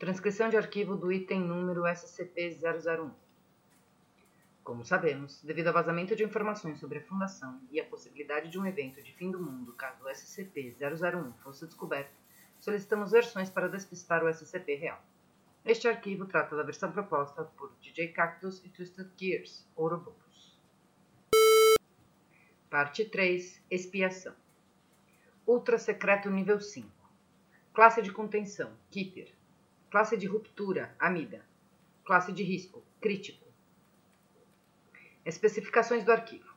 Transcrição de arquivo do item número SCP-001. Como sabemos, devido ao vazamento de informações sobre a Fundação e a possibilidade de um evento de fim do mundo caso o SCP-001 fosse descoberto, solicitamos versões para despistar o SCP real. Este arquivo trata da versão proposta por DJ Cactus e Twisted Gears, Ouroboros. Parte 3 Expiação Ultra Secreto Nível 5 Classe de Contenção Keeper Classe de ruptura, amida. Classe de risco, crítico. Especificações do arquivo.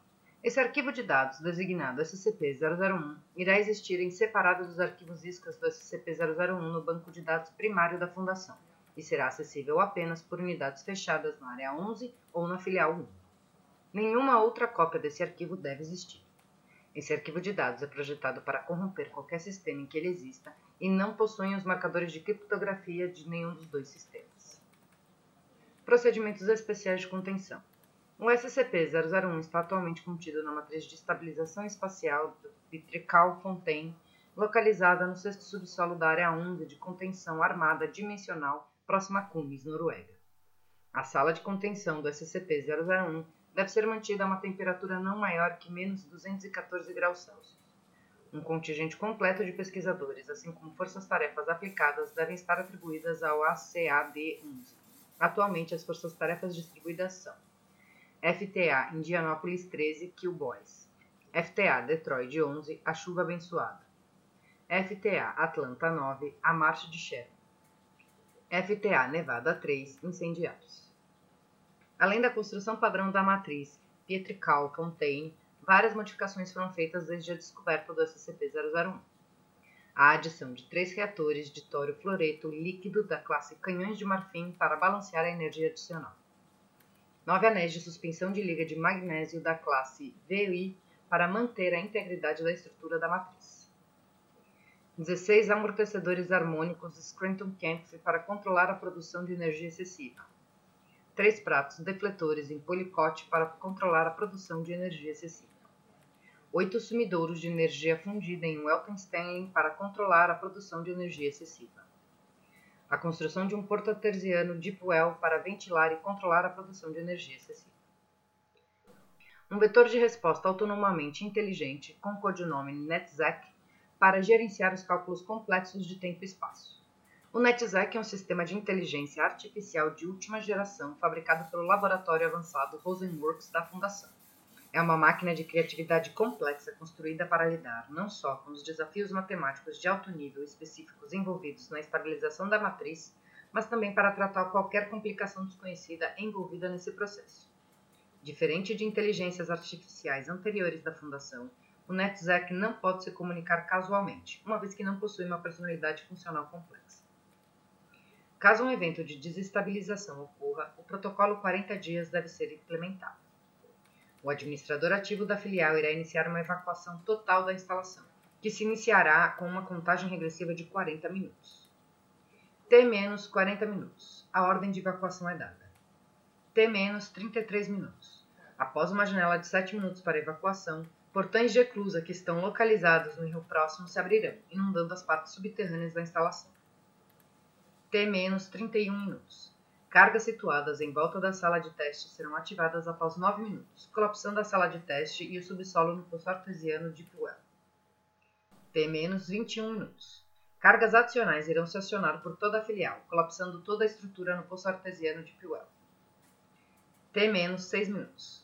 Esse arquivo de dados, designado SCP-001, irá existir em separado dos arquivos iscas do SCP-001 no banco de dados primário da Fundação e será acessível apenas por unidades fechadas na Área 11 ou na Filial 1. Nenhuma outra cópia desse arquivo deve existir. Esse arquivo de dados é projetado para corromper qualquer sistema em que ele exista e não possuem os marcadores de criptografia de nenhum dos dois sistemas. Procedimentos especiais de contenção. O SCP-001 está atualmente contido na matriz de estabilização espacial de Trical-Fontaine, localizada no sexto subsolo da Área 11 de contenção armada dimensional próxima a Cumes, Noruega. A sala de contenção do SCP-001 deve ser mantida a uma temperatura não maior que menos 214 graus Celsius. Um contingente completo de pesquisadores, assim como forças-tarefas aplicadas, devem estar atribuídas ao ACAD-11. Atualmente, as forças-tarefas distribuídas são FTA Indianópolis 13, Kill Boys. FTA Detroit 11, A Chuva Abençoada. FTA Atlanta 9, A Marcha de Sharon. FTA Nevada 3, Incendiários. Além da construção padrão da matriz Pietrical-Fontaine, várias modificações foram feitas desde a descoberta do SCP-001. A adição de três reatores de tório-fluoreto líquido da classe canhões de marfim para balancear a energia adicional. Nove anéis de suspensão de liga de magnésio da classe VI para manter a integridade da estrutura da matriz. 16 amortecedores harmônicos Scranton-Kempf para controlar a produção de energia excessiva três pratos defletores em policote para controlar a produção de energia excessiva, oito sumidouros de energia fundida em Stanley para controlar a produção de energia excessiva, a construção de um porta-artesiano Deepwell para ventilar e controlar a produção de energia excessiva. Um vetor de resposta autonomamente inteligente com codinome NetZack para gerenciar os cálculos complexos de tempo e espaço. O NetZack é um sistema de inteligência artificial de última geração fabricado pelo Laboratório Avançado Rosenworks da Fundação. É uma máquina de criatividade complexa construída para lidar não só com os desafios matemáticos de alto nível específicos envolvidos na estabilização da matriz, mas também para tratar qualquer complicação desconhecida envolvida nesse processo. Diferente de inteligências artificiais anteriores da Fundação, o NetZack não pode se comunicar casualmente, uma vez que não possui uma personalidade funcional complexa. Caso um evento de desestabilização ocorra, o protocolo 40 dias deve ser implementado. O administrador ativo da filial irá iniciar uma evacuação total da instalação, que se iniciará com uma contagem regressiva de 40 minutos. T-40 minutos. A ordem de evacuação é dada. T-33 minutos. Após uma janela de 7 minutos para evacuação, portões de eclusa que estão localizados no rio próximo se abrirão, inundando as partes subterrâneas da instalação. T-31 minutos. Cargas situadas em volta da sala de teste serão ativadas após 9 minutos, colapsando a sala de teste e o subsolo no poço artesiano de Puel. T-21 minutos. Cargas adicionais irão se acionar por toda a filial, colapsando toda a estrutura no poço artesiano de Puel. T-6 minutos.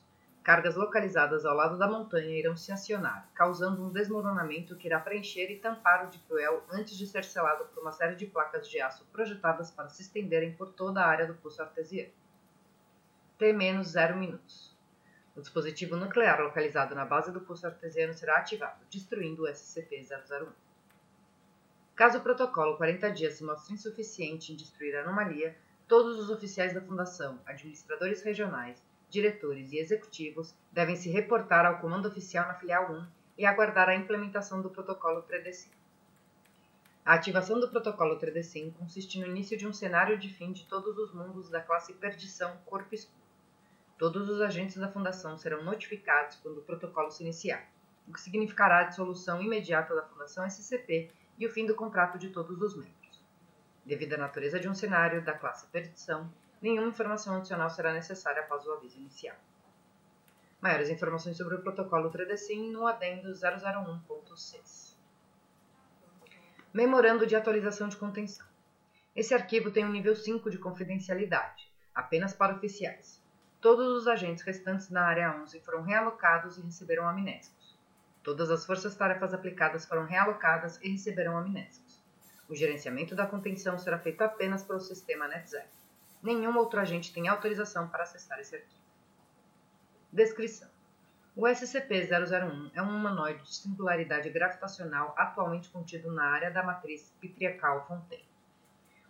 Cargas localizadas ao lado da montanha irão se acionar, causando um desmoronamento que irá preencher e tampar o Deepwell antes de ser selado por uma série de placas de aço projetadas para se estenderem por toda a área do pulso artesiano. T-0 minutos. O dispositivo nuclear localizado na base do pulso artesiano será ativado, destruindo o SCP-001. Caso o protocolo 40 dias se mostre insuficiente em destruir a anomalia, todos os oficiais da Fundação, administradores regionais, diretores e executivos devem se reportar ao comando oficial na filial 1 e aguardar a implementação do protocolo 3D5. A ativação do protocolo 3D5 consiste no início de um cenário de fim de todos os mundos da classe Perdição Corpo Escuro. Todos os agentes da Fundação serão notificados quando o protocolo se iniciar, o que significará a dissolução imediata da Fundação SCP e o fim do contrato de todos os membros. Devido à natureza de um cenário da classe Perdição, nenhuma informação adicional será necessária após o aviso inicial. Maiores informações sobre o protocolo 3DSIM no adendo 001.6. Memorando de atualização de contenção. Esse arquivo tem um nível 5 de confidencialidade, apenas para oficiais. Todos os agentes restantes na área 11 foram realocados e receberam amnésicos. Todas as forças-tarefas aplicadas foram realocadas e receberão amnésicos. O gerenciamento da contenção será feito apenas pelo sistema NetZero. Nenhum outro agente tem autorização para acessar esse arquivo. Descrição: O SCP-001 é um humanoide de singularidade gravitacional atualmente contido na área da matriz Pitriacal-Fontaine.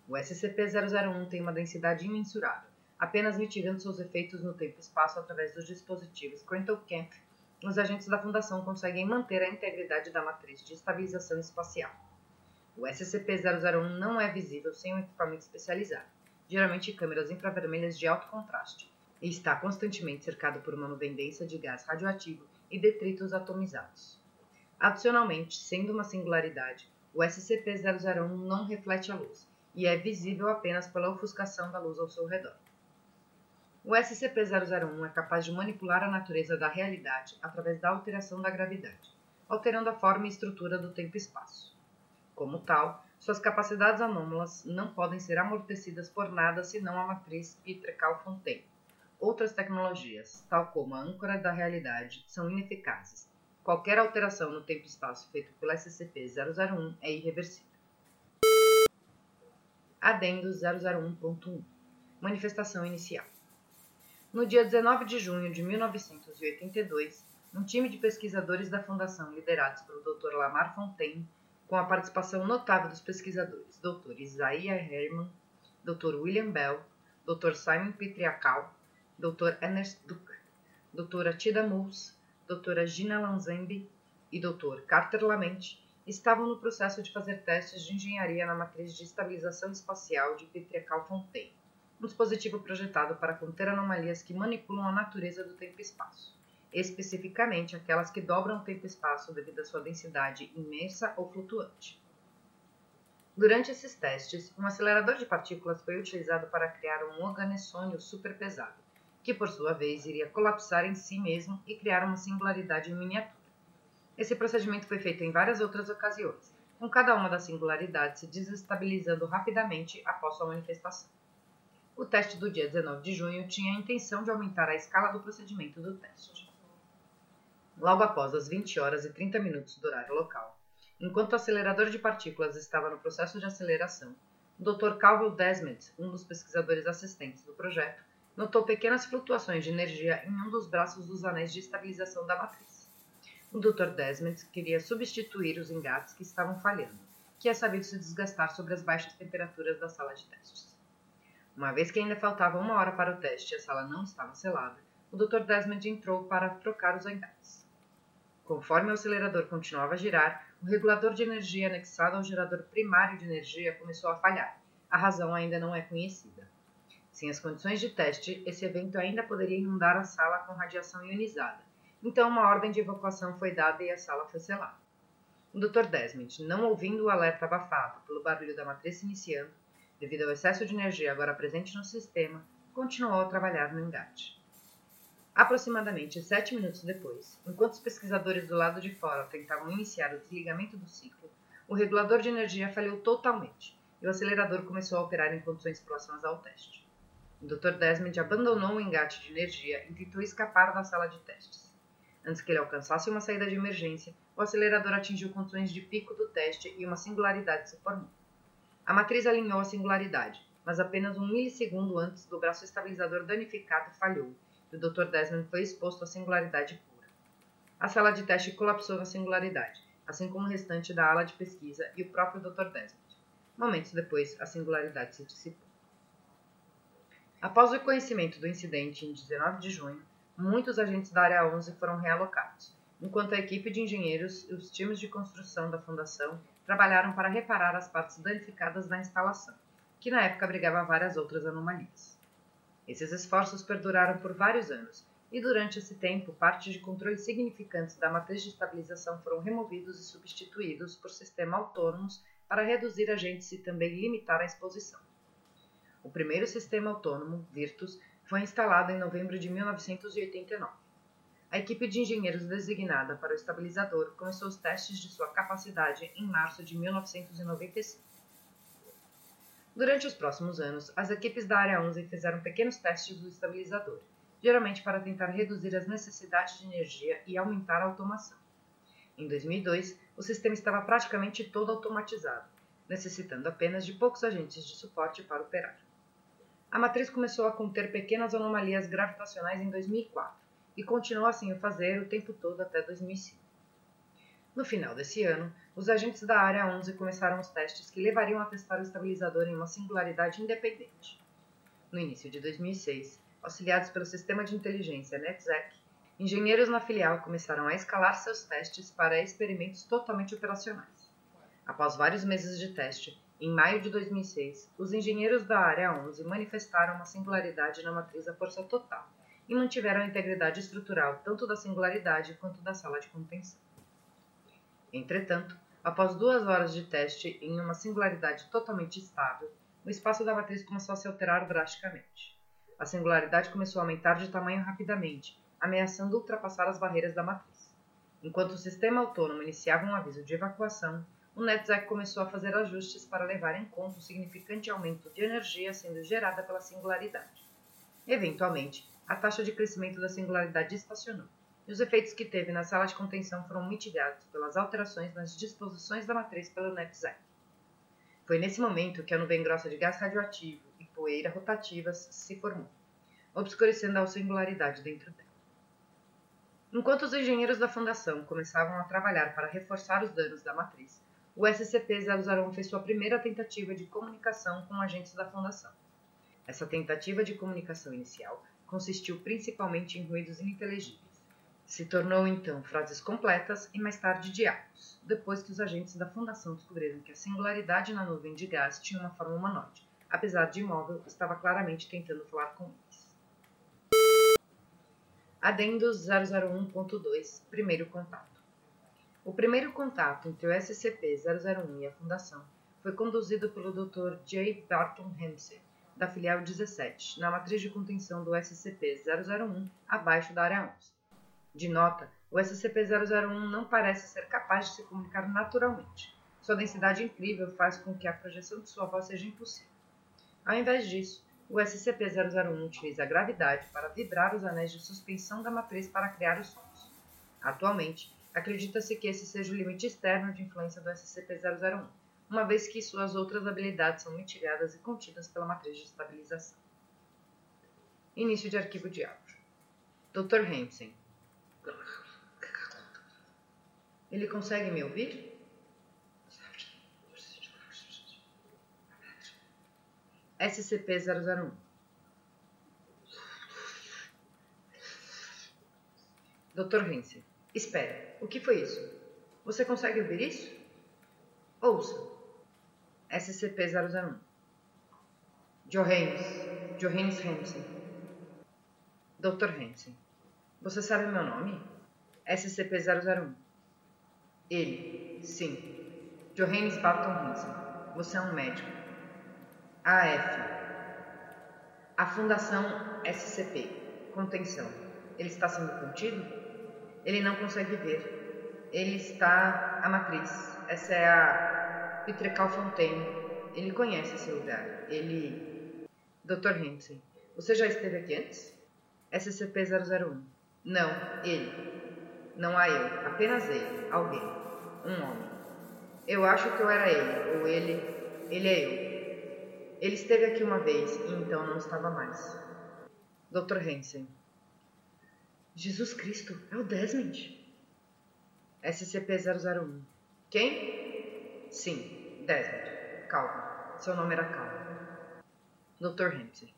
O SCP-001 tem uma densidade imensurável, apenas mitigando seus efeitos no tempo e espaço através dos dispositivos Quantum Camp os agentes da Fundação conseguem manter a integridade da matriz de estabilização espacial. O SCP-001 não é visível sem um equipamento especializado, geralmente câmeras infravermelhas de alto contraste, e está constantemente cercado por uma nuvem densa de gás radioativo e detritos atomizados. Adicionalmente, sendo uma singularidade, o SCP-001 não reflete a luz e é visível apenas pela ofuscação da luz ao seu redor. O SCP-001 é capaz de manipular a natureza da realidade através da alteração da gravidade, alterando a forma e estrutura do tempo e espaço. Como tal, suas capacidades anômalas não podem ser amortecidas por nada senão a matriz Pitrecal-Fontaine. Outras tecnologias, tal como a âncora da realidade, são ineficazes. Qualquer alteração no tempo e espaço feito pelo SCP-001 é irreversível. Adendo 001.1 Manifestação inicial no dia 19 de junho de 1982, um time de pesquisadores da Fundação, liderados pelo Dr. Lamar Fontaine, com a participação notável dos pesquisadores Dr. Isaiah Herman, Dr. William Bell, Dr. Simon Petriacal, Dr. Ernest Duke, Dra. Tida Moose, Dra. Gina Lanzembe e Dr. Carter Lamente, estavam no processo de fazer testes de engenharia na matriz de estabilização espacial de Petriacal-Fontaine um dispositivo projetado para conter anomalias que manipulam a natureza do tempo e espaço, especificamente aquelas que dobram tempo e espaço devido à sua densidade imersa ou flutuante. Durante esses testes, um acelerador de partículas foi utilizado para criar um organessônio superpesado, que por sua vez iria colapsar em si mesmo e criar uma singularidade em miniatura. Esse procedimento foi feito em várias outras ocasiões, com cada uma das singularidades se desestabilizando rapidamente após sua manifestação. O teste do dia 19 de junho tinha a intenção de aumentar a escala do procedimento do teste. Logo após as 20 horas e 30 minutos do horário local, enquanto o acelerador de partículas estava no processo de aceleração, o Dr. Calvin Desmet, um dos pesquisadores assistentes do projeto, notou pequenas flutuações de energia em um dos braços dos anéis de estabilização da matriz. O Dr. Desmet queria substituir os engates que estavam falhando, que é sabido se desgastar sobre as baixas temperaturas da sala de testes. Uma vez que ainda faltava uma hora para o teste e a sala não estava selada, o Dr. Desmond entrou para trocar os engates. Conforme o acelerador continuava a girar, o regulador de energia anexado ao gerador primário de energia começou a falhar. A razão ainda não é conhecida. Sem as condições de teste, esse evento ainda poderia inundar a sala com radiação ionizada. Então, uma ordem de evacuação foi dada e a sala foi selada. O Dr. Desmond, não ouvindo o alerta abafado pelo barulho da matriz iniciando, devido ao excesso de energia agora presente no sistema, continuou a trabalhar no engate. Aproximadamente sete minutos depois, enquanto os pesquisadores do lado de fora tentavam iniciar o desligamento do ciclo, o regulador de energia falhou totalmente e o acelerador começou a operar em condições próximas ao teste. O Dr. Desmond abandonou o engate de energia e tentou escapar da sala de testes. Antes que ele alcançasse uma saída de emergência, o acelerador atingiu condições de pico do teste e uma singularidade se formou. A matriz alinhou a singularidade, mas apenas um milissegundo antes do braço estabilizador danificado falhou e o Dr. Desmond foi exposto à singularidade pura. A sala de teste colapsou na singularidade, assim como o restante da ala de pesquisa e o próprio Dr. Desmond. Momentos depois, a singularidade se dissipou. Após o conhecimento do incidente em 19 de junho, muitos agentes da Área 11 foram realocados, enquanto a equipe de engenheiros e os times de construção da fundação trabalharam para reparar as partes danificadas da instalação, que na época abrigava várias outras anomalias. Esses esforços perduraram por vários anos, e durante esse tempo, partes de controle significantes da matriz de estabilização foram removidos e substituídos por sistemas autônomos para reduzir agentes e também limitar a exposição. O primeiro sistema autônomo, Virtus, foi instalado em novembro de 1989. A equipe de engenheiros designada para o estabilizador começou os testes de sua capacidade em março de 1995. Durante os próximos anos, as equipes da Área 11 fizeram pequenos testes do estabilizador, geralmente para tentar reduzir as necessidades de energia e aumentar a automação. Em 2002, o sistema estava praticamente todo automatizado, necessitando apenas de poucos agentes de suporte para operar. A matriz começou a conter pequenas anomalias gravitacionais em 2004 e continuou assim a fazer o tempo todo até 2005. No final desse ano, os agentes da Área 11 começaram os testes que levariam a testar o estabilizador em uma singularidade independente. No início de 2006, auxiliados pelo sistema de inteligência NetZec, engenheiros na filial começaram a escalar seus testes para experimentos totalmente operacionais. Após vários meses de teste, em maio de 2006, os engenheiros da Área 11 manifestaram uma singularidade na matriz à força total e mantiveram a integridade estrutural tanto da singularidade quanto da sala de contenção. Entretanto, após duas horas de teste em uma singularidade totalmente estável, o espaço da matriz começou a se alterar drasticamente. A singularidade começou a aumentar de tamanho rapidamente, ameaçando ultrapassar as barreiras da matriz. Enquanto o sistema autônomo iniciava um aviso de evacuação, o NetZec começou a fazer ajustes para levar em conta o significante aumento de energia sendo gerada pela singularidade. Eventualmente, a taxa de crescimento da singularidade estacionou e os efeitos que teve na sala de contenção foram mitigados pelas alterações nas disposições da matriz pelo NetZec. Foi nesse momento que a nuvem grossa de gás radioativo e poeira rotativas se formou, obscurecendo a singularidade dentro dela. Enquanto os engenheiros da fundação começavam a trabalhar para reforçar os danos da matriz, o SCP-001 fez sua primeira tentativa de comunicação com agentes da fundação. Essa tentativa de comunicação inicial consistiu principalmente em ruídos ininteligíveis se tornou então frases completas e mais tarde diálogos, depois que os agentes da fundação descobriram que a singularidade na nuvem de gás tinha uma forma humanoide. Apesar de imóvel, estava claramente tentando falar com eles. Adendo 001.2 Primeiro contato. O primeiro contato entre o SCP-001 e a Fundação foi conduzido pelo Dr. J. Barton Ramsey, da filial 17, na matriz de contenção do SCP-001, abaixo da área 11. De nota, o SCP-001 não parece ser capaz de se comunicar naturalmente. Sua densidade incrível faz com que a projeção de sua voz seja impossível. Ao invés disso, o SCP-001 utiliza a gravidade para vibrar os anéis de suspensão da matriz para criar os sons. Atualmente, acredita-se que esse seja o limite externo de influência do SCP-001, uma vez que suas outras habilidades são mitigadas e contidas pela matriz de estabilização. Início de arquivo de áudio. Dr. Hansen, ele consegue me ouvir? SCP-001 Dr. Hansen, espera, o que foi isso? Você consegue ouvir isso? Ouça. SCP-001 Johannes, Johannes Hansen Dr. Hansen, você sabe meu nome? SCP-001 ele, sim. Johannes Barton Hansen. Você é um médico. AF. A Fundação SCP. Contenção. Ele está sendo contido? Ele não consegue ver. Ele está. A matriz. Essa é a Pitrecal Fontaine. Ele conhece esse lugar. Ele. Dr. Hansen. Você já esteve aqui antes? SCP-001. Não, ele. Não há eu, apenas ele, alguém um homem. Eu acho que eu era ele, ou ele, ele é eu. Ele esteve aqui uma vez e então não estava mais. Dr. Hansen. Jesus Cristo, é o Desmond. SCP-001. Quem? Sim, Desmond. Calma. Seu nome era Calma. Dr. Ramsey.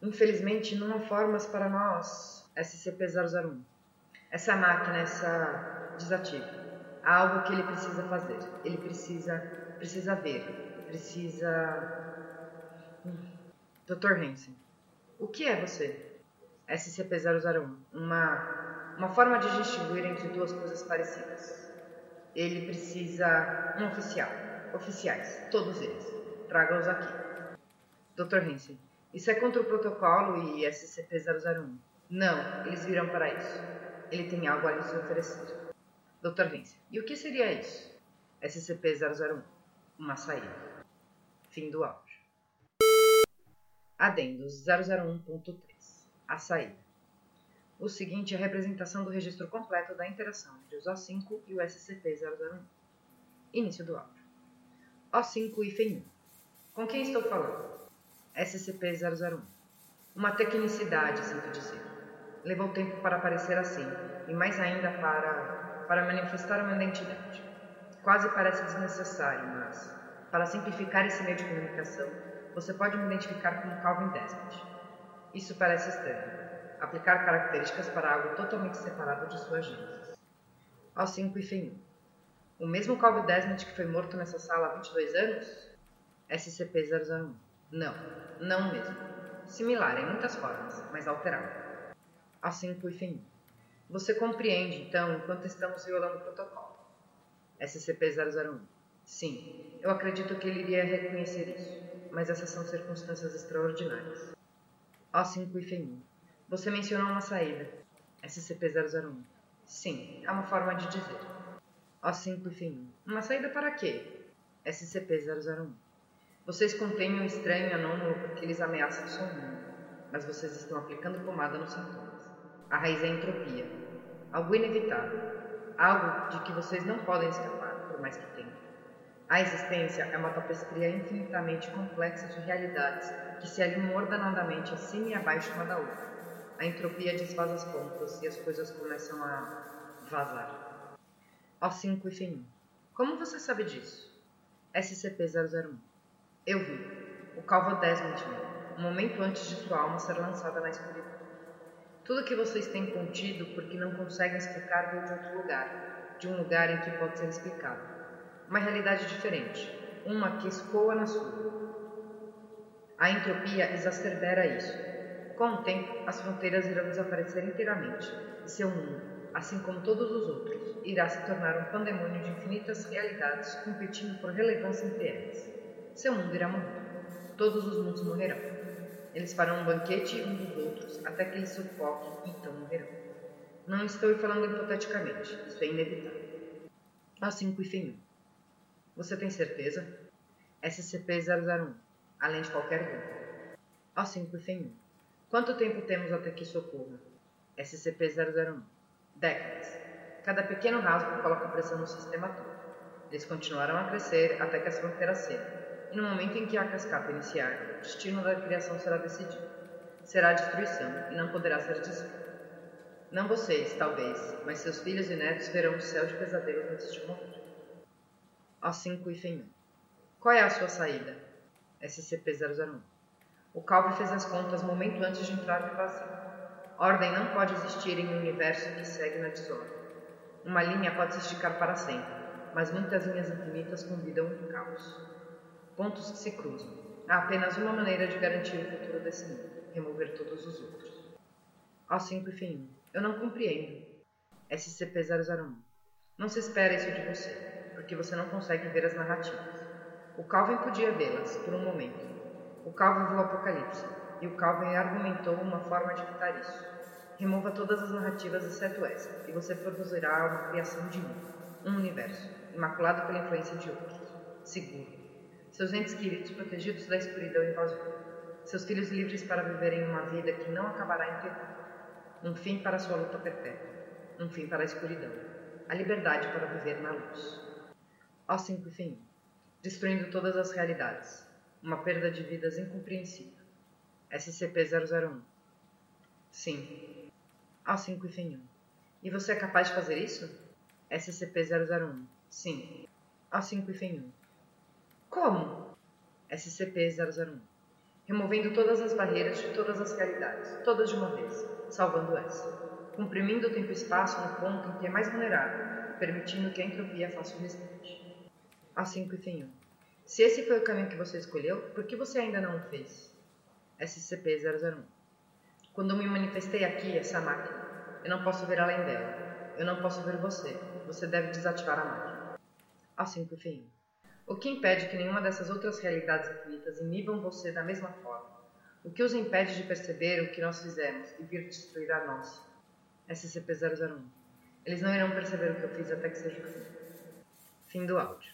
Infelizmente, não há formas para nós, SCP-001. Essa máquina, essa desativa. Há algo que ele precisa fazer. Ele precisa, precisa ver. Precisa... Hum. Dr. Hansen, o que é você? SCP-001. Uma, uma forma de distinguir entre duas coisas parecidas. Ele precisa... Um oficial. Oficiais. Todos eles. Traga-os aqui. Dr. Hansen. Isso é contra o protocolo e SCP-001. Não, eles viram para isso. Ele tem algo a lhes oferecer. Dr. Vince, e o que seria isso? SCP-001. Uma saída. Fim do áudio. Adendos 001.3. A saída. O seguinte é a representação do registro completo da interação entre os O5 e o SCP-001. Início do áudio. O5 e FEM1. Com quem estou falando? SCP-001. Uma tecnicidade, sinto dizer. Levou tempo para aparecer assim, e mais ainda para, para manifestar uma identidade. Quase parece desnecessário, mas, para simplificar esse meio de comunicação, você pode me identificar como Calvin Desmond. Isso parece estranho. Aplicar características para algo totalmente separado de sua gênese. Ao 5 e fim 1. O mesmo Calvin Desmond que foi morto nessa sala há 22 anos? SCP-001. Não, não mesmo. Similar em muitas formas, mas alterado. Assim por fim. Você compreende, então, enquanto estamos violando o protocolo. SCP-001. Sim, eu acredito que ele iria reconhecer isso, mas essas são circunstâncias extraordinárias. O5 e FEM1. Você mencionou uma saída. SCP-001. Sim, é uma forma de dizer. O5 e FEM1. Uma saída para quê? SCP-001. Vocês contêm um estranho anômalo porque eles ameaçam o seu mundo, mas vocês estão aplicando pomada nos sintomas. A raiz é a entropia, algo inevitável, algo de que vocês não podem escapar, por mais que tentem. A existência é uma tapestria infinitamente complexa de realidades que se alinham ordenadamente acima e abaixo uma da outra. A entropia desfaz as pontas e as coisas começam a vazar. O5 e FEM1. Como você sabe disso? SCP-001. Eu vi. O Calvo Desmond, um momento antes de sua alma ser lançada na escuridão. Tudo que vocês têm contido porque não conseguem explicar veio de outro lugar, de um lugar em que pode ser explicado. Uma realidade diferente, uma que escoa na sua. A entropia exacerbera isso. Com o tempo, as fronteiras irão desaparecer inteiramente, e seu mundo, assim como todos os outros, irá se tornar um pandemônio de infinitas realidades competindo por relevância entre elas. Seu mundo irá morrer. Todos os mundos morrerão. Eles farão um banquete uns dos outros até que eles sufoquem então morrerão. Não estou falando hipoteticamente, isso é inevitável. A5 e FEM1. Você tem certeza? SCP-001, além de qualquer dúvida. A5 e FEM1. Quanto tempo temos até que isso ocorra? SCP-001. Décadas. Cada pequeno rasgo coloca pressão no sistema todo. Eles continuarão a crescer até que as fronteiras cedam e no momento em que a cascata iniciar, o destino da criação será decidido. Será destruição e não poderá ser desfeita. Não vocês, talvez, mas seus filhos e netos verão o céu de pesadelos antes de morrer. O5 e FEM1. Qual é a sua saída? SCP-001. O Calvi fez as contas momento antes de entrar no vazio. Ordem não pode existir em um universo que segue na desordem. Uma linha pode se esticar para sempre, mas muitas linhas infinitas convidam um caos pontos que se cruzam. Há apenas uma maneira de garantir o futuro desse mundo: remover todos os outros. O5 e fim 1. Eu não compreendo. SCP-001. Não se espera isso de você, porque você não consegue ver as narrativas. O Calvin podia vê-las, por um momento. O Calvin viu o Apocalipse, e o Calvin argumentou uma forma de evitar isso. Remova todas as narrativas exceto essa, e você produzirá uma criação de um, um universo, imaculado pela influência de outros, seguro seus entes queridos protegidos da escuridão invasora, seus filhos livres para viverem uma vida que não acabará em terror, um fim para sua luta perpétua, um fim para a escuridão, a liberdade para viver na luz. Ó cinco fim, destruindo todas as realidades, uma perda de vidas incompreensível. SCP-001 Sim. Ó cinco e fim 1. E você é capaz de fazer isso? SCP-001 Sim. A5 e FEM 1. Como? SCP-001. Removendo todas as barreiras de todas as realidades, todas de uma vez, salvando essa. Comprimindo o tempo e espaço no ponto em que é mais vulnerável, permitindo que a entropia faça o restante. A5 e FEM 1. Se esse foi o caminho que você escolheu, por que você ainda não o fez? SCP-001. Quando me manifestei aqui, essa máquina, eu não posso ver além dela. Eu não posso ver você. Você deve desativar a máquina. A5 e FEM 1. O que impede que nenhuma dessas outras realidades infinitas inibam você da mesma forma? O que os impede de perceber o que nós fizemos e vir destruir a nós? SCP-001. Eles não irão perceber o que eu fiz até que seja fim. Fim do áudio.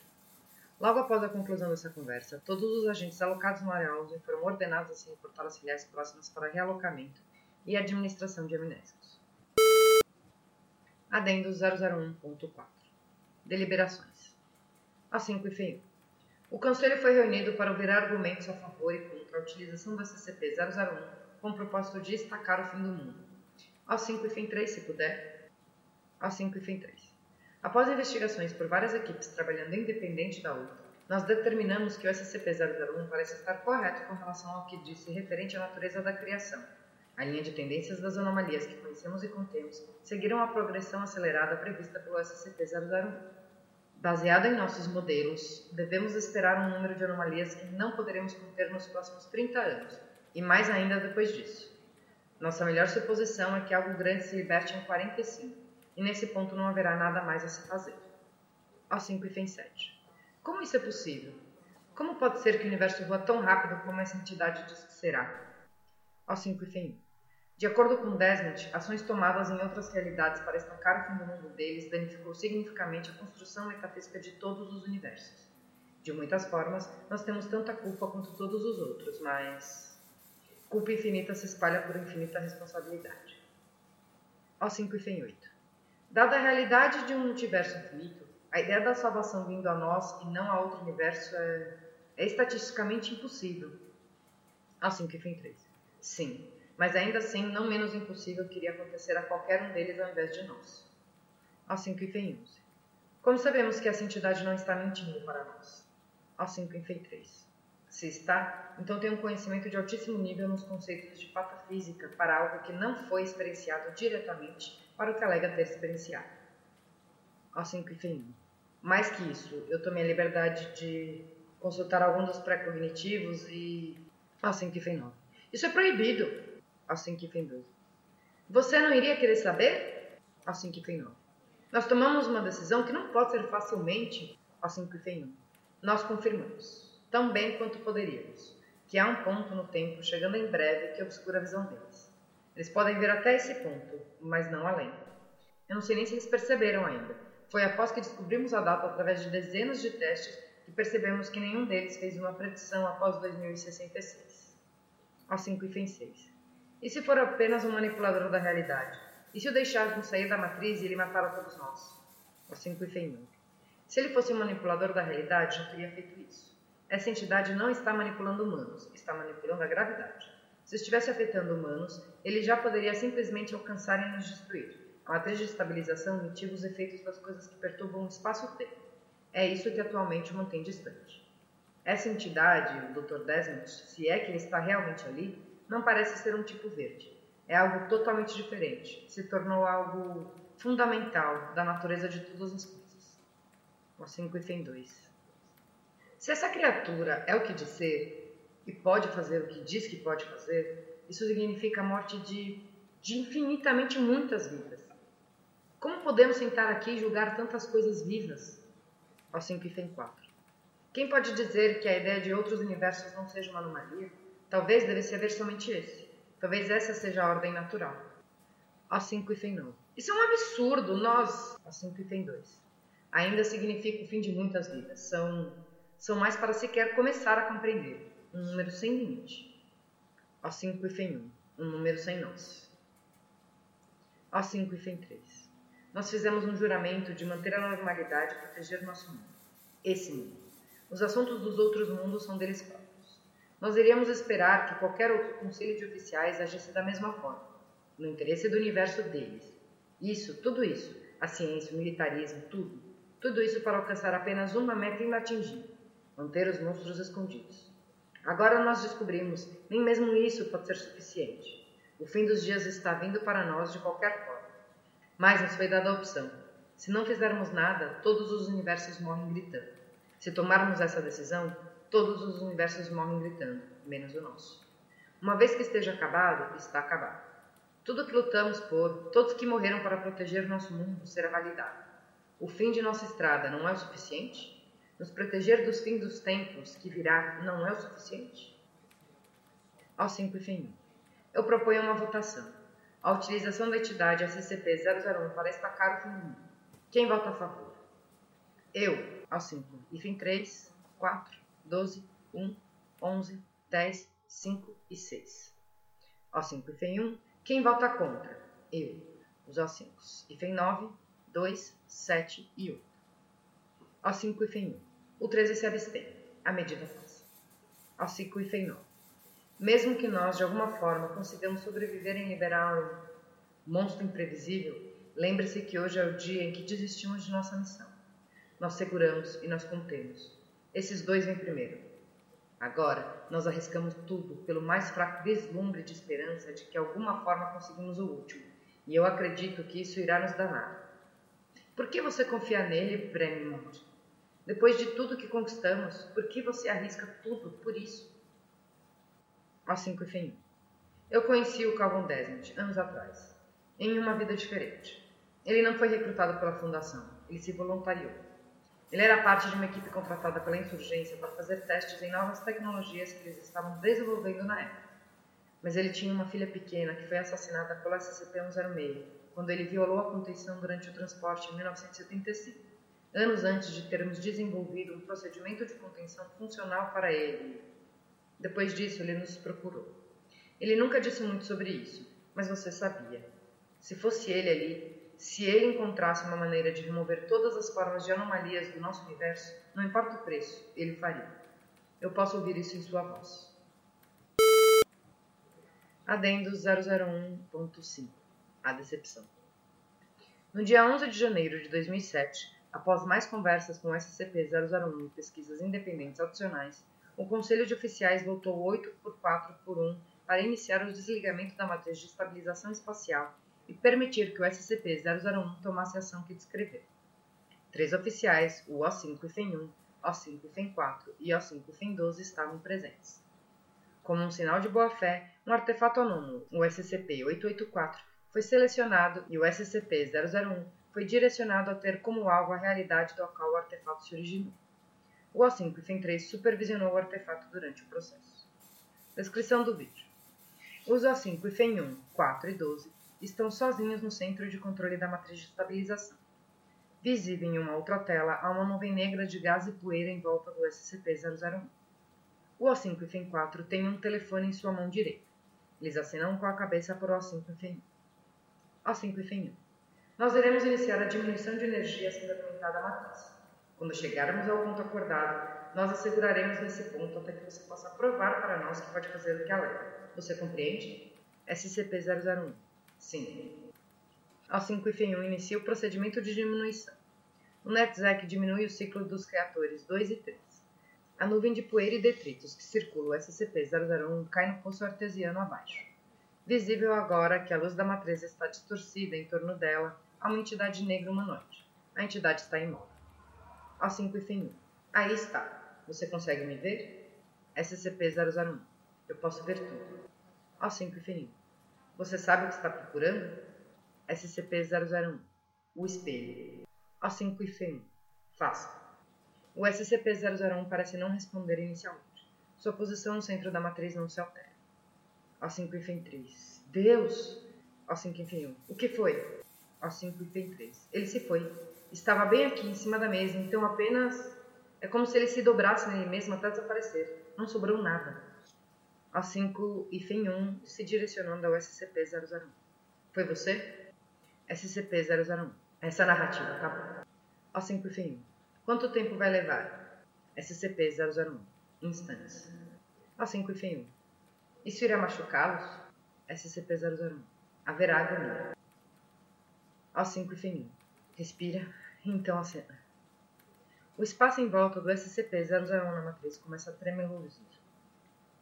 Logo após a conclusão dessa conversa, todos os agentes alocados no Área 11 foram ordenados a se reportar às filiais próximas para realocamento e administração de amnésicos. Adendo 001.4 Deliberações assim que FEI. O Conselho foi reunido para ouvir argumentos a favor e contra a utilização da SCP-001 com o propósito de destacar o fim do mundo. Ao 5 e fim 3, se puder. Ao 5 e fim 3. Após investigações por várias equipes trabalhando independente da outra, nós determinamos que o SCP-001 parece estar correto com relação ao que disse referente à natureza da criação. A linha de tendências das anomalias que conhecemos e contemos seguiram a progressão acelerada prevista pelo SCP-001. Baseado em nossos modelos, devemos esperar um número de anomalias que não poderemos conter nos próximos 30 anos, e mais ainda depois disso. Nossa melhor suposição é que algo grande se liberte em 45, e nesse ponto não haverá nada mais a se fazer. Ao 5 e FEM 7. Como isso é possível? Como pode ser que o universo voa tão rápido como essa entidade diz que será? Ao 5 e FEM 1. De acordo com Desmond, ações tomadas em outras realidades para estancar o fim do mundo deles danificou significativamente a construção metafísica de todos os universos. De muitas formas, nós temos tanta culpa quanto todos os outros, mas. Culpa infinita se espalha por infinita responsabilidade. Ao 5 e FEM 8. Dada a realidade de um multiverso infinito, a ideia da salvação vindo a nós e não a outro universo é, é estatisticamente impossível. Ao 5 e FEM 3. Sim, mas ainda assim não menos impossível que iria acontecer a qualquer um deles ao invés de nós. Ao 5 e FEI 11. Como sabemos que essa entidade não está mentindo para nós? Ao 5 e FEI 3. Se está, então tem um conhecimento de altíssimo nível nos conceitos de patafísica para algo que não foi experienciado diretamente para o que alega ter experienciado. Ao 5 e FEI 1. Mais que isso, eu tomei a liberdade de consultar algum dos pré-cognitivos e... Ao 5 e FEI 9. Isso é proibido! Assim que fim 12. Você não iria querer saber? Assim que fim 9. Nós tomamos uma decisão que não pode ser facilmente assim que fim 1. Nós confirmamos, tão bem quanto poderíamos, que há um ponto no tempo chegando em breve que obscura a visão deles. Eles podem ver até esse ponto, mas não além. Eu não sei nem se eles perceberam ainda. Foi após que descobrimos a data através de dezenas de testes que percebemos que nenhum deles fez uma predição após 2066. Ao 5 e fim 6. E se for apenas um manipulador da realidade? E se o deixarmos sair da matriz e ele matar a todos nós? Assim foi Feynman. Se ele fosse um manipulador da realidade, já teria feito isso. Essa entidade não está manipulando humanos, está manipulando a gravidade. Se estivesse afetando humanos, ele já poderia simplesmente alcançar e nos destruir. A matriz de estabilização mitiga os efeitos das coisas que perturbam o espaço-tempo. É isso que atualmente o mantém distante. Essa entidade, o Dr. Desmond, se é que ele está realmente ali, não parece ser um tipo verde. É algo totalmente diferente. Se tornou algo fundamental da natureza de todas as coisas. O 5 e FEM 2. Se essa criatura é o que diz ser e pode fazer o que diz que pode fazer, isso significa a morte de, de infinitamente muitas vidas. Como podemos sentar aqui e julgar tantas coisas vivas? Ao 5 e FEM 4. Quem pode dizer que a ideia de outros universos não seja uma anomalia? Talvez devesse haver somente esse. Talvez essa seja a ordem natural. A 5 e FEM 9. Isso é um absurdo. Nós. A 5 e FEM 2. Ainda significa o fim de muitas vidas. São, são mais para sequer começar a compreender. Um número sem limite. A 5 e FEM 1. Um número sem nós. A 5 e FEM 3. Nós fizemos um juramento de manter a normalidade e proteger nosso mundo. Esse mundo. Os assuntos dos outros mundos são deles próprios. Nós iríamos esperar que qualquer outro conselho de oficiais agisse da mesma forma, no interesse do universo deles. Isso, tudo isso, a ciência, o militarismo, tudo, Tudo isso para alcançar apenas uma meta inatingível: manter os monstros escondidos. Agora nós descobrimos, nem mesmo isso pode ser suficiente. O fim dos dias está vindo para nós de qualquer forma. Mas nos foi dada a opção. Se não fizermos nada, todos os universos morrem gritando. Se tomarmos essa decisão, todos os universos morrem gritando, menos o nosso. Uma vez que esteja acabado, está acabado. Tudo que lutamos por, todos que morreram para proteger nosso mundo, será validado. O fim de nossa estrada não é o suficiente? Nos proteger dos fins dos tempos que virá não é o suficiente? Ao 5 e fim. Eu proponho uma votação. A utilização da entidade SCP-001 para estacar o fim do mundo. Quem vota a favor? Eu, ao 5. E fim 3, 4, 12, 1, 11, 10, 5 e 6. Ao 5 e fim 1. Quem vota contra? Eu. Os ao 5. E fim 9, 2, 7 e 8. Ao 5 e fim 1. O 13 se abstém. A medida passa. Ao 5 e fim 9. Mesmo que nós, de alguma forma, consigamos sobreviver em liberar um monstro imprevisível, lembre-se que hoje é o dia em que desistimos de nossa missão. Nós seguramos e nós contemos. Esses dois vêm primeiro. Agora, nós arriscamos tudo pelo mais fraco vislumbre de esperança de que, alguma forma, conseguimos o último. E eu acredito que isso irá nos danar. Por que você confia nele, Bremont? Depois de tudo que conquistamos, por que você arrisca tudo por isso? Assim que fim. Eu conheci o Calvin Desmond anos atrás, em uma vida diferente. Ele não foi recrutado pela fundação, ele se voluntariou. Ele era parte de uma equipe contratada pela insurgência para fazer testes em novas tecnologias que eles estavam desenvolvendo na época. Mas ele tinha uma filha pequena que foi assassinada pelo SCP-106 quando ele violou a contenção durante o transporte em 1975, anos antes de termos desenvolvido um procedimento de contenção funcional para ele. Depois disso, ele nos procurou. Ele nunca disse muito sobre isso, mas você sabia. Se fosse ele ali, se ele encontrasse uma maneira de remover todas as formas de anomalias do nosso universo, não importa o preço, ele faria. Eu posso ouvir isso em sua voz. Adendo 001.5 a decepção. No dia 11 de janeiro de 2007, após mais conversas com o SCP-001 e pesquisas independentes adicionais, o Conselho de Oficiais votou 8 por 4 por 1 para iniciar o desligamento da matriz de estabilização espacial e permitir que o SCP-001 tomasse a ação que descreveu. Três oficiais, o O5 e FEM-1, O5 e FEM-4 e O5 e FEM-12 estavam presentes. Como um sinal de boa-fé, um artefato anônimo, o SCP-884, foi selecionado e o SCP-001 foi direcionado a ter como alvo a realidade do qual o artefato se originou. O O5 FEM 3 supervisionou o artefato durante o processo. Descrição do vídeo. Os O5 FEM 1, 4 e 12 estão sozinhos no centro de controle da matriz de estabilização. Visível em uma outra tela há uma nuvem negra de gás e poeira em volta do SCP-001. O O5 FEM 4 tem um telefone em sua mão direita. Eles acenam com a cabeça para o O5 FEM 1 ao 5 e FEM1. Nós iremos iniciar a diminuição de energia sendo alimentada à matriz. Quando chegarmos ao ponto acordado, nós asseguraremos nesse ponto até que você possa provar para nós que pode fazer o que alega. Você compreende? SCP-001. Sim. Ao 5 e FEM1 inicia o procedimento de diminuição. O NetZec diminui o ciclo dos reatores 2 e 3. A nuvem de poeira e detritos que circula o SCP-001 cai no poço artesiano abaixo. Visível agora que a luz da matriz está distorcida em torno dela, há uma entidade negra humanoide. A entidade está imóvel. Ao 5 e fim 1. Aí está. Você consegue me ver? SCP-001. Eu posso ver tudo. Ao 5 e fim 1. Você sabe o que está procurando? SCP-001. O espelho. Ao 5 e fim 1. Faça. O SCP-001 parece não responder inicialmente. Sua posição no centro da matriz não se altera. A5 e FEM 3. Deus! A5 e FEM 1. O que foi? A5 e FEM 3. Ele se foi. Estava bem aqui em cima da mesa, então apenas. É como se ele se dobrasse nele mesmo até desaparecer. Não sobrou nada. A5 e FEM 1 se direcionando ao SCP-001. Foi você? SCP-001. Essa narrativa acabou. A5 e FEM 1. Quanto tempo vai levar? SCP-001. Instantes. A5 e FEM 1. Isso irá machucá-los? SCP-001. Haverá agonia. Ao 5 e feminino. Respira, então acena. O espaço em volta do SCP-001 na matriz começa a tremeluzir.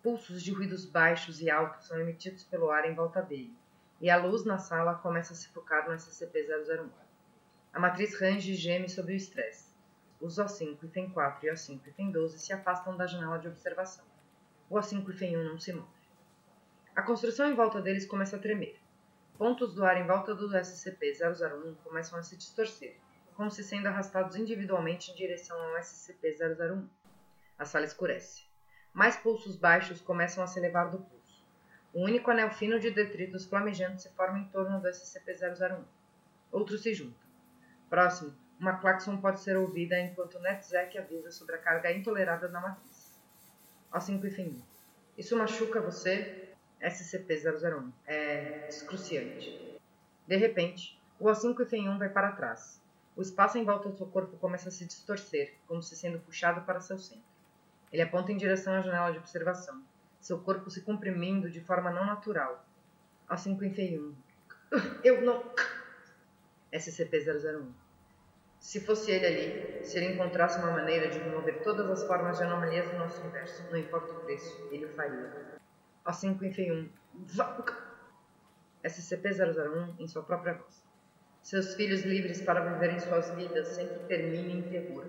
Pulsos de ruídos baixos e altos são emitidos pelo ar em volta dele, e a luz na sala começa a se focar no SCP-001. A matriz range e geme sob o estresse. Os O5, item 4 e O5, item 12 se afastam da janela de observação. O O5 item 1 não se move. A construção em volta deles começa a tremer. Pontos do ar em volta do SCP-001 começam a se distorcer como se sendo arrastados individualmente em direção ao SCP-001. A sala escurece. Mais pulsos baixos começam a se elevar do pulso. Um único anel fino de detritos flamejantes se forma em torno do SCP-001. Outros se juntam. Próximo, uma claxon pode ser ouvida enquanto Netzek avisa sobre a carga intolerável da matriz. O5 e fim. Isso machuca você? SCP-001. É excruciante. De repente, o O5 e FEM1 vai para trás. O espaço em volta do seu corpo começa a se distorcer, como se sendo puxado para seu centro. Ele aponta em direção à janela de observação, seu corpo se comprimindo de forma não natural. Ao 51. Eu não. SCP-001. Se fosse ele ali, se ele encontrasse uma maneira de remover todas as formas de anomalias do nosso universo, não importa o preço, ele o faria. Ao 51. SCP-001 em sua própria voz seus filhos livres para viverem suas vidas sem que termine em terror.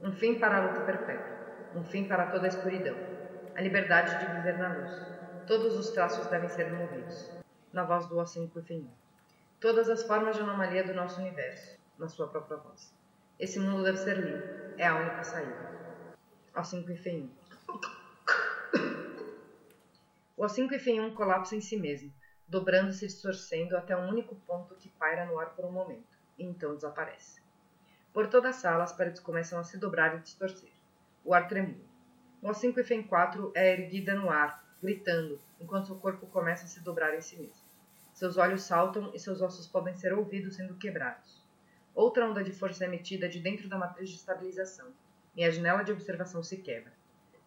Um fim para a luta perpétua, um fim para toda a escuridão, a liberdade de viver na luz. Todos os traços devem ser removidos. Na voz do O5 Fim. Todas as formas de anomalia do nosso universo, na sua própria voz. Esse mundo deve ser limpo, é a única saída. O5 Fim. O O5 Fim colapsa em si mesmo, dobrando-se e distorcendo até um único ponto que paira no ar por um momento, e então desaparece. Por toda a sala, as paredes começam a se dobrar e distorcer. O ar tremula. O O5 e FEM 4 é erguida no ar, gritando, enquanto seu corpo começa a se dobrar em si mesmo. Seus olhos saltam e seus ossos podem ser ouvidos sendo quebrados. Outra onda de força é emitida de dentro da matriz de estabilização, e a janela de observação se quebra.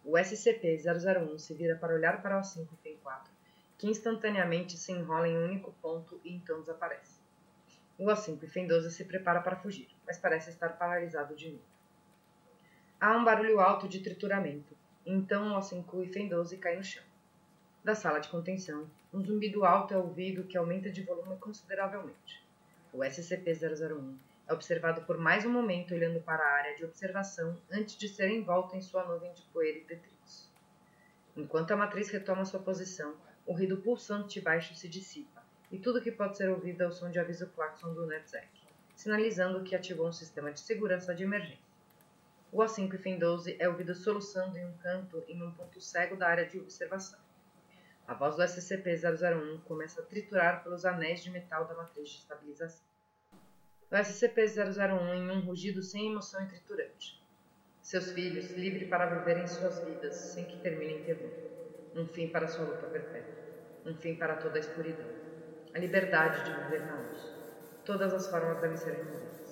O SCP-001 se vira para olhar para o O5 e FEM 4 que instantaneamente se enrola em um único ponto e então desaparece. O A5 e Fen 12 se prepara para fugir, mas parece estar paralisado de medo. Há um barulho alto de trituramento, então o A5 e Fen 12 cai no chão. Da sala de contenção, um zumbido alto é ouvido que aumenta de volume consideravelmente. O SCP-001 é observado por mais um momento olhando para a área de observação antes de ser envolto em sua nuvem de poeira e detritos. Enquanto a matriz retoma sua posição, o ruído pulsante baixo se dissipa, e tudo que pode ser ouvido é o som de aviso claxon do NetZec, sinalizando que ativou um sistema de segurança de emergência. O A5 FIM 12 é ouvido soluçando em um canto em um ponto cego da área de observação. A voz do SCP-001 começa a triturar pelos anéis de metal da matriz de estabilização. O SCP-001 em um rugido sem emoção e triturante. Seus filhos, livres para viverem suas vidas sem que terminem terror um fim para sua luta perpétua, um fim para toda a escuridão, a liberdade de viver na luz. Todas as formas devem ser removidas.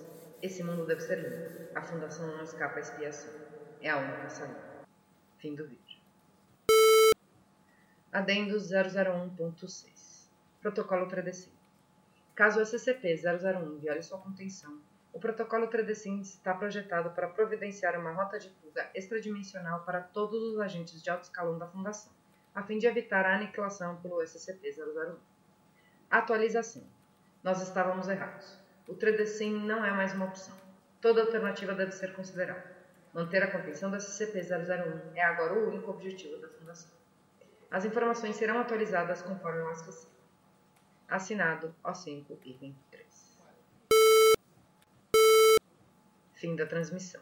Esse mundo deve ser limpo. A fundação não escapa à expiação. É a única saída. Fim do vídeo. Adendo 001.6 Protocolo 3 Caso o SCP-001 viole sua contenção, o protocolo 3 está projetado para providenciar uma rota de fuga extradimensional para todos os agentes de alto escalão da Fundação a fim de evitar a aniquilação pelo SCP-001. Atualização. Nós estávamos errados. O 3D não é mais uma opção. Toda alternativa deve ser considerada. Manter a contenção do SCP-001 é agora o único objetivo da Fundação. As informações serão atualizadas conforme o possível. Assinado O5 e 23. Fim da transmissão.